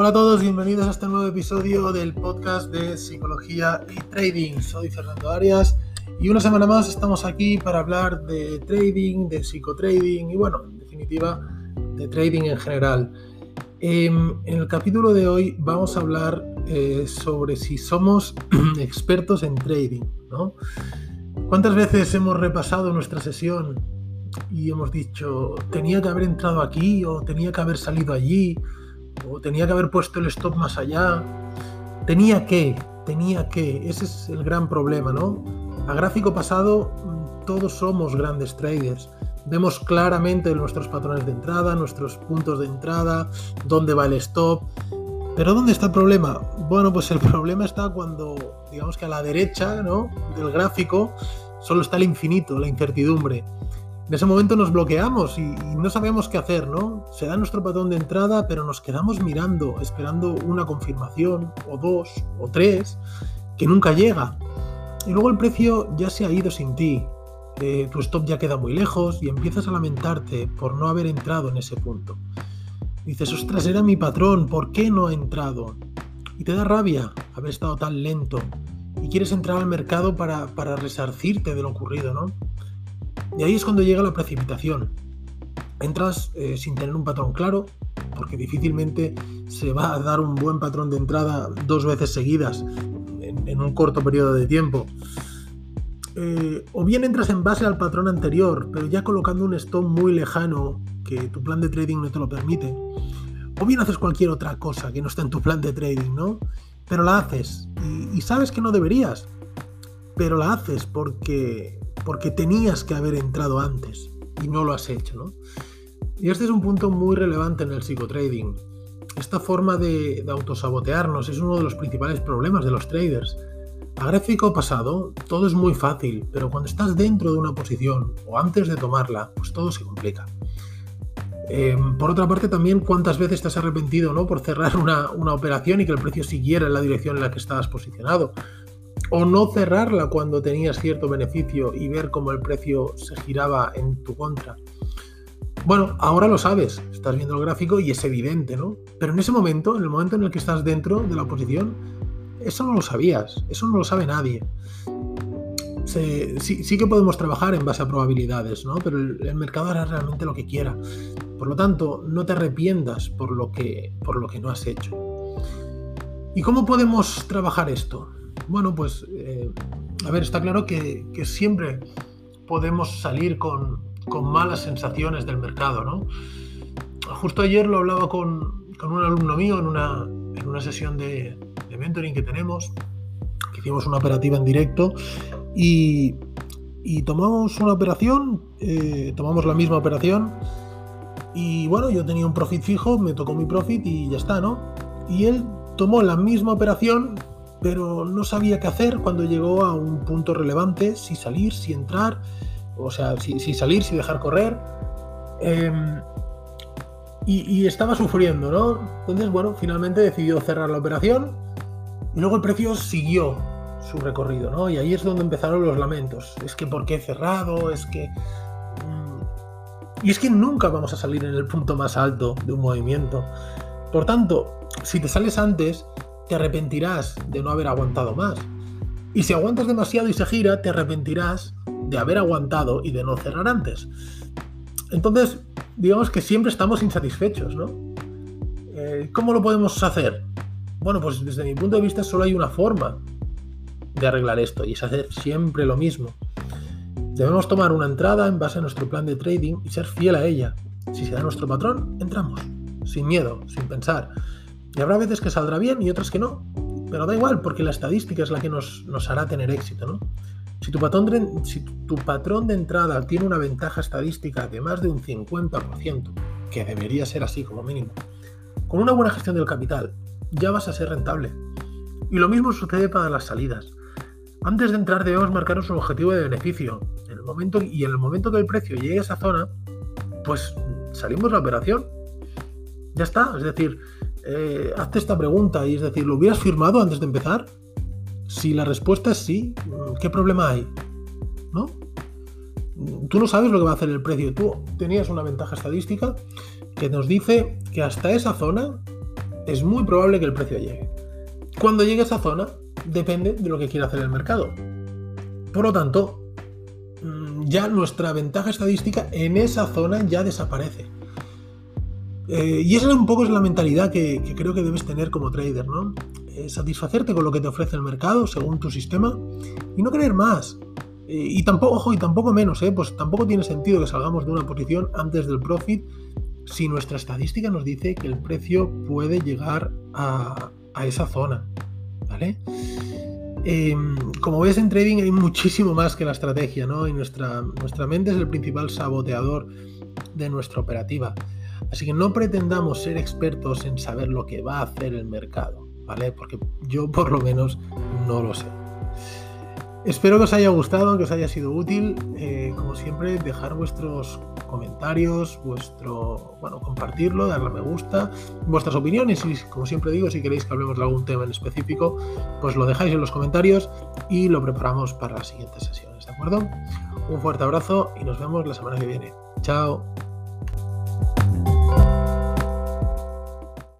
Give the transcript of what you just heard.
Hola a todos, bienvenidos a este nuevo episodio del podcast de Psicología y Trading. Soy Fernando Arias y una semana más estamos aquí para hablar de trading, de psicotrading y bueno, en definitiva, de trading en general. Em, en el capítulo de hoy vamos a hablar eh, sobre si somos expertos en trading, ¿no? ¿Cuántas veces hemos repasado nuestra sesión y hemos dicho, tenía que haber entrado aquí o tenía que haber salido allí? O tenía que haber puesto el stop más allá. Tenía que, tenía que, ese es el gran problema, ¿no? A gráfico pasado todos somos grandes traders. Vemos claramente nuestros patrones de entrada, nuestros puntos de entrada, dónde va el stop. Pero ¿dónde está el problema? Bueno, pues el problema está cuando, digamos que a la derecha ¿no? del gráfico solo está el infinito, la incertidumbre. En ese momento nos bloqueamos y, no sabemos qué hacer, ¿no? Se da nuestro patrón de entrada, pero nos quedamos mirando, esperando una confirmación, o dos, o tres, que nunca llega. Y luego el precio ya se ha ido sin ti. Eh, tu stop ya queda muy lejos y empiezas a lamentarte por no haber entrado en ese punto. Dices, ostras, era mi patrón, ¿por qué no ha entrado? Y te da rabia haber estado tan lento. Y quieres entrar al mercado para, para resarcirte de lo ocurrido, ¿no? Y ahí es cuando llega la precipitación. Entras eh, sin tener un patrón claro, porque difícilmente se va a dar un buen patrón de entrada dos veces seguidas en, un corto periodo de tiempo. Eh, o bien entras en base al patrón anterior, pero ya colocando un stop muy lejano que tu plan de trading no te lo permite. O bien haces cualquier otra cosa que no está en tu plan de trading, ¿no? Pero la haces y sabes que no deberías, pero la haces porque porque tenías que haber entrado antes y no lo has hecho, ¿no? Y este es un punto muy relevante en el psicotrading. Esta forma de, de autosabotearnos es uno de los principales problemas de los traders. A gráfico pasado, todo es muy fácil, pero cuando estás dentro de una posición o antes de tomarla, pues todo se complica. Em, por otra parte, también cuántas veces te has arrepentido ¿no? por cerrar una, una, operación y que el precio siguiera en la dirección en la que estabas posicionado o no cerrarla cuando tenías cierto beneficio y ver cómo el precio se giraba en tu contra. Bueno, ahora lo sabes, estás viendo el gráfico y es evidente, ¿no? Pero en ese momento, en el momento en el que estás dentro de la posición, eso no lo sabías, eso no lo sabe nadie. sí, que podemos trabajar en base a probabilidades, ¿no? Pero el, el, mercado hará realmente lo que quiera. Por lo tanto, no te arrepientas por lo que, por lo que no has hecho. ¿Y cómo podemos trabajar esto? Bueno, pues, eh, a ver, está claro que, siempre podemos salir con, malas sensaciones del mercado, ¿no? Justo ayer lo hablaba con, un alumno mío en una, sesión de, mentoring que tenemos, que hicimos una operativa en directo y, tomamos una operación, eh, tomamos la misma operación y bueno, yo tenía un profit fijo, me tocó mi profit y ya está, ¿no? Y él tomó la misma operación pero no sabía qué hacer cuando llegó a un punto relevante, si salir, si entrar, o sea, si, salir, si dejar correr. Em, y, estaba sufriendo, ¿no? Entonces, bueno, finalmente decidió cerrar la operación y luego el precio siguió su recorrido, ¿no? Y ahí es donde empezaron los lamentos. Es que ¿por qué he cerrado? Es que... Mm, y es que nunca vamos a salir en el punto más alto de un movimiento. Por tanto, si te sales antes, te arrepentirás de no haber aguantado más. Y si aguantas demasiado y se gira, te arrepentirás de haber aguantado y de no cerrar antes. Entonces, digamos que siempre estamos insatisfechos, ¿no? Eh, ¿Cómo lo podemos hacer? Bueno, pues desde mi punto de vista solo hay una forma de arreglar esto y es hacer siempre lo mismo. Debemos tomar una entrada en base a nuestro plan de trading y ser fiel a ella. Si se da nuestro patrón, entramos, sin miedo, sin pensar. Y habrá veces que saldrá bien y otras que no. Pero da igual, porque la estadística es la que nos, hará tener éxito, ¿no? Si tu, patrón de, si tu patrón de entrada tiene una ventaja estadística de más de un 50%, que debería ser así como mínimo, con una buena gestión del capital, ya vas a ser rentable. Y lo mismo sucede para las salidas. Antes de entrar debemos marcarnos un objetivo de beneficio. En el momento, y en el momento que el precio llegue a esa zona, pues salimos la operación. Ya está. Es decir, eh, hazte esta pregunta y es decir, ¿lo hubieras firmado antes de empezar? Si la respuesta es sí, ¿qué problema hay? ¿No? Tú no sabes lo que va a hacer el precio. Tú tenías una ventaja estadística que nos dice que hasta esa zona es muy probable que el precio llegue. Cuando llegue a esa zona, depende de lo que quiera hacer el mercado. Por lo tanto, mm, ya nuestra ventaja estadística en esa zona ya desaparece. Eh, y esa un poco es la mentalidad que, creo que debes tener como trader, ¿no? Eh, satisfacerte con lo que te ofrece el mercado según tu sistema y no querer más. Eh, y tampoco, ojo, y tampoco menos, Pues tampoco tiene sentido que salgamos de una posición antes del profit si nuestra estadística nos dice que el precio puede llegar a, esa zona, ¿vale? Em, como ves en trading hay muchísimo más que la estrategia, ¿no? Y nuestra, nuestra mente es el principal saboteador de nuestra operativa. Así que no pretendamos ser expertos en saber lo que va a hacer el mercado, ¿vale? Porque yo por lo menos no lo sé. Espero que os haya gustado, que os haya sido útil. Eh, como siempre, dejar vuestros comentarios, vuestro, bueno, compartirlo, darle me gusta, vuestras opiniones y como siempre digo, si queréis que hablemos de algún tema en específico, pues lo dejáis en los comentarios y lo preparamos para las siguientes sesiones, ¿de acuerdo? Un fuerte abrazo y nos vemos la semana que viene. Chao.